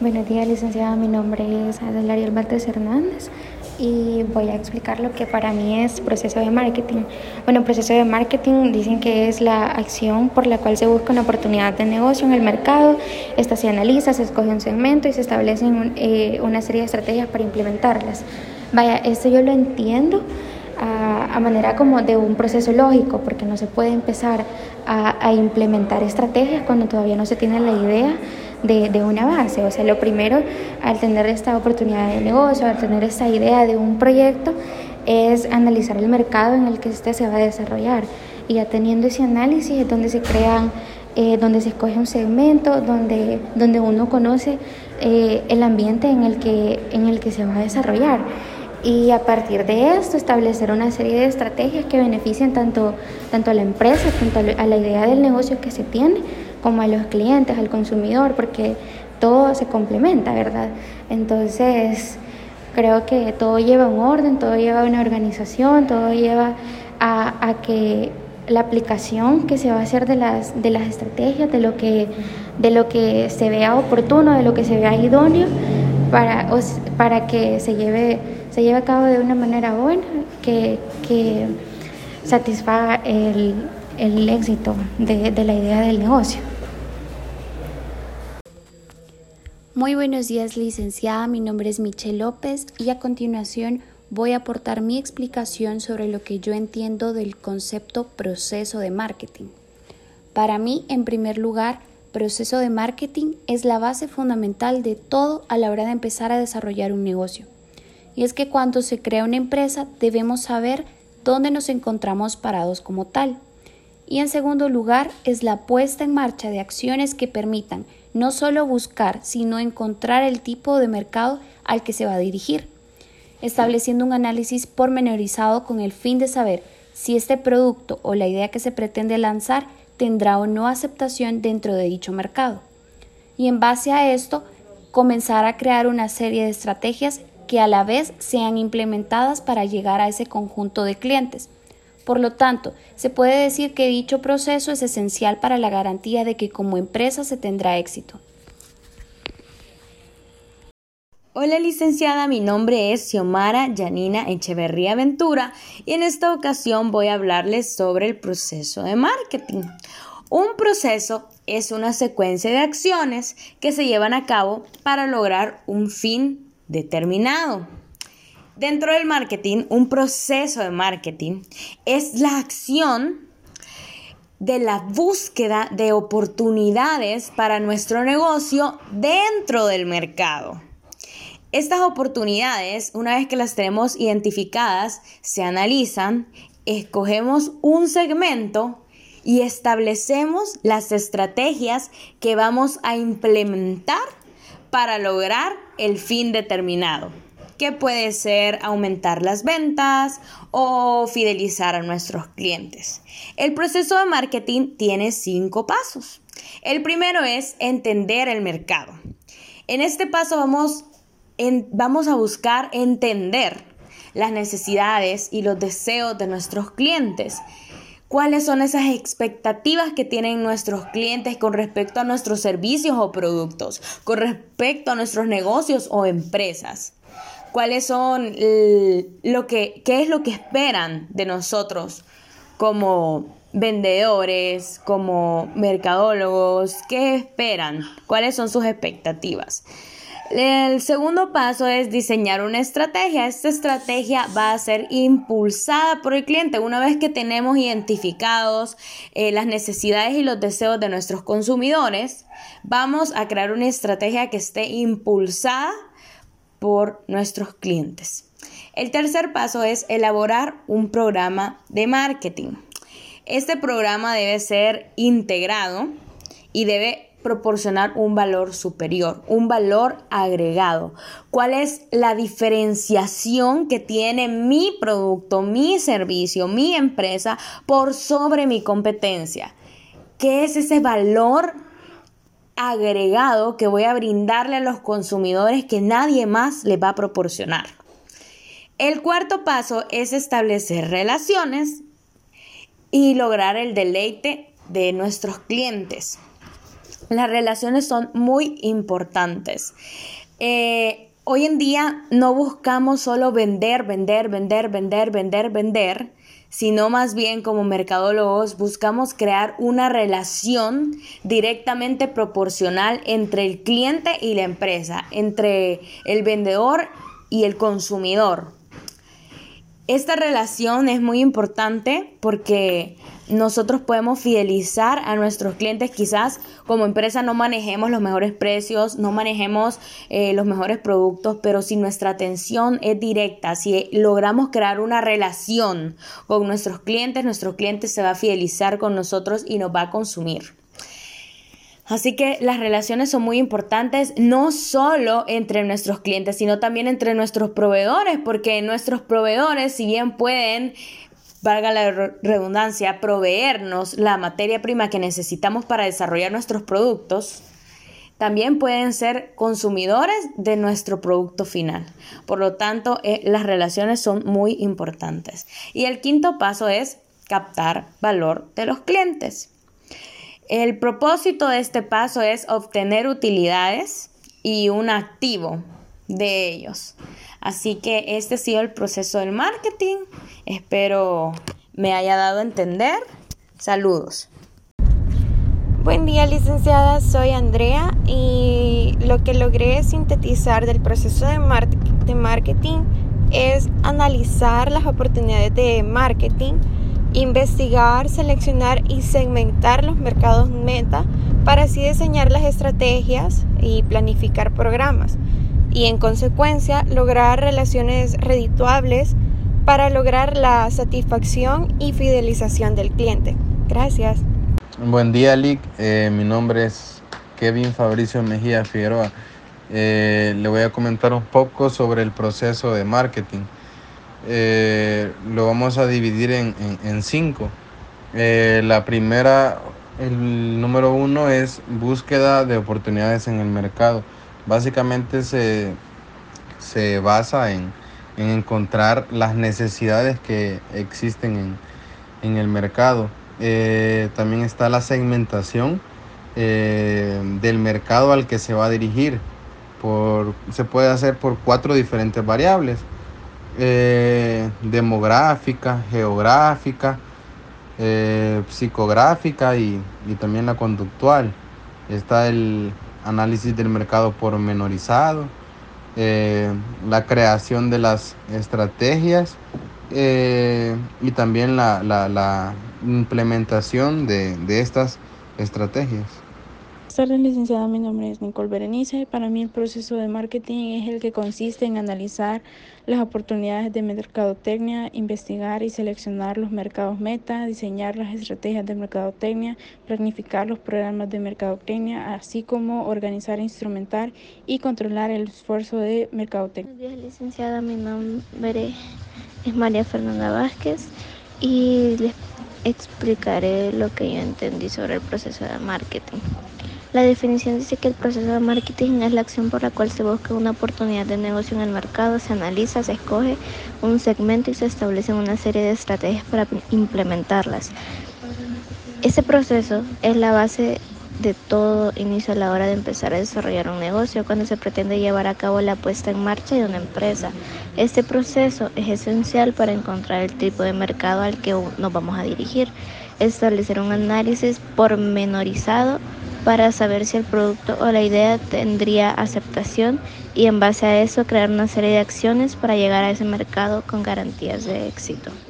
Buenos días, licenciada. Mi nombre es Adelaria Albertes Hernández y voy a explicar lo que para mí es proceso de marketing. Bueno, proceso de marketing dicen que es la acción por la cual se busca una oportunidad de negocio en el mercado. Esta se analiza, se escoge un segmento y se establecen eh, una serie de estrategias para implementarlas. Vaya, esto yo lo entiendo a, manera como de un proceso lógico, porque no se puede empezar a implementar estrategias cuando todavía no se tiene la idea de, de, una base. O sea, lo primero al tener esta oportunidad de negocio, al tener esta idea de un proyecto, es analizar el mercado en el que este se va a desarrollar. Y ya teniendo ese análisis es donde se crean, eh, donde se escoge un segmento, donde, donde uno conoce eh, el ambiente en el, que, en el que se va a desarrollar. Y a partir de esto establecer una serie de estrategias que beneficien tanto, tanto a la empresa, tanto a la idea del negocio que se tiene, como a los clientes, al consumidor, porque todo se complementa, ¿verdad? Entonces, creo que todo lleva un orden, todo lleva una organización, todo lleva a, que la aplicación que se va a hacer de las, de las estrategias, de lo, que, de lo que se vea oportuno, de lo que se vea idóneo, para, para que se lleve, se lleve a cabo de una manera buena, que, que satisfaga el, el éxito de, de la idea del negocio. Muy buenos días, licenciada. Mi nombre es Michelle López y a continuación voy a aportar mi explicación sobre lo que yo entiendo del concepto proceso de marketing. Para mí, en primer lugar, proceso de marketing es la base fundamental de todo a la hora de empezar a desarrollar un negocio. Y es que cuando se crea una empresa debemos saber dónde nos encontramos parados como tal. Y en segundo lugar, es la puesta en marcha de acciones que permitan no solo buscar, sino encontrar el tipo de mercado al que se va a dirigir, estableciendo un análisis pormenorizado con el fin de saber si este producto o la idea que se pretende lanzar tendrá o no aceptación dentro de dicho mercado. Y en base a esto, comenzar a crear una serie de estrategias que a la vez sean implementadas para llegar a ese conjunto de clientes, por lo tanto, se puede decir que dicho proceso es esencial para la garantía de que como empresa se tendrá éxito. Hola licenciada, mi nombre es Xiomara Yanina Echeverría Ventura y en esta ocasión voy a hablarles sobre el proceso de marketing. Un proceso es una secuencia de acciones que se llevan a cabo para lograr un fin determinado. Dentro del marketing, un proceso de marketing es la acción de la búsqueda de oportunidades para nuestro negocio dentro del mercado. Estas oportunidades, una vez que las tenemos identificadas, se analizan, escogemos un segmento y establecemos las estrategias que vamos a implementar para lograr el fin determinado que puede ser aumentar las ventas o fidelizar a nuestros clientes. El proceso de marketing tiene cinco pasos. El primero es entender el mercado. En este paso vamos, vamos a buscar entender las necesidades y los deseos de nuestros clientes. ¿Cuáles son esas expectativas que tienen nuestros clientes con respecto a nuestros servicios o productos, con respecto a nuestros negocios o empresas? Cuáles son lo que, qué es lo que esperan de nosotros como vendedores, como mercadólogos, qué esperan, cuáles son sus expectativas. El segundo paso es diseñar una estrategia. Esta estrategia va a ser impulsada por el cliente. Una vez que tenemos identificados eh, las necesidades y los deseos de nuestros consumidores, vamos a crear una estrategia que esté impulsada por nuestros clientes. El tercer paso es elaborar un programa de marketing. Este programa debe ser integrado y debe proporcionar un valor superior, un valor agregado. ¿Cuál es la diferenciación que tiene mi producto, mi servicio, mi empresa por sobre mi competencia? ¿Qué es ese valor agregado que voy a brindarle a los consumidores que nadie más les va a proporcionar. El cuarto paso es establecer relaciones y lograr el deleite de nuestros clientes. Las relaciones son muy importantes. Eh, hoy en día no buscamos solo vender, vender, vender, vender, vender, vender, sino más bien como mercadólogos buscamos crear una relación directamente proporcional entre el cliente y la empresa, entre el vendedor y el consumidor. Esta relación es muy importante porque nosotros podemos fidelizar a nuestros clientes. Quizás como empresa no manejemos los mejores precios, no manejemos eh, los mejores productos, pero si nuestra atención es directa, si logramos crear una relación con nuestros clientes, nuestro cliente se va a fidelizar con nosotros y nos va a consumir. Así que las relaciones son muy importantes, no solo entre nuestros clientes, sino también entre nuestros proveedores, porque nuestros proveedores, si bien pueden, valga la redundancia, proveernos la materia prima que necesitamos para desarrollar nuestros productos, también pueden ser consumidores de nuestro producto final. Por lo tanto, eh, las relaciones son muy importantes. Y el quinto paso es captar valor de los clientes. El propósito de este paso es obtener utilidades y un activo de ellos. Así que este ha sido el proceso del marketing. Espero me haya dado a entender. Saludos. Buen día licenciada, soy Andrea y lo que logré sintetizar del proceso de, marketing es analizar las oportunidades de marketing investigar, seleccionar y segmentar los mercados meta para así diseñar las estrategias y planificar programas y en consecuencia lograr relaciones redituables para lograr la satisfacción y fidelización del cliente. Gracias. Buen día, Lick. Eh, mi nombre es Kevin Fabricio Mejía Figueroa. Eh, le voy a comentar un poco sobre el proceso de marketing. Eh, lo vamos a dividir en, cinco. Eh, la primera, el número uno es búsqueda de oportunidades en el mercado. Básicamente se, basa en, encontrar las necesidades que existen en, el mercado. Eh, también está la segmentación del mercado al que se va a dirigir. Por, se puede hacer por cuatro diferentes variables eh, demográfica, geográfica, eh, psicográfica y, también la conductual. Está el análisis del mercado pormenorizado, eh, la creación de las estrategias y también la, implementación de estas estrategias. Buenas tardes, licenciada. Mi nombre es Nicole Berenice. Para mí el proceso de marketing es el que consiste en analizar las oportunidades de mercadotecnia, investigar y seleccionar los mercados meta, diseñar las estrategias de mercadotecnia, planificar los programas de mercadotecnia, así como organizar, instrumentar y controlar el esfuerzo de mercadotecnia. Buenos días, licenciada. Mi nombre es María Fernanda Vázquez y les explicaré lo que yo entendí sobre el proceso de marketing. La definición dice que el proceso de marketing es la acción por la cual se busca una oportunidad de negocio en el mercado, se analiza, se escoge un segmento y se establecen una serie de estrategias para implementarlas. Ese proceso es la base de todo inicio a la hora de empezar a desarrollar un negocio, cuando se pretende llevar a cabo la puesta en marcha de una empresa. Este proceso es esencial para encontrar el tipo de mercado al que nos vamos a dirigir, establecer un análisis pormenorizado para saber si el producto o la idea tendría aceptación y en base a eso crear una serie de acciones para llegar a ese mercado con garantías de éxito.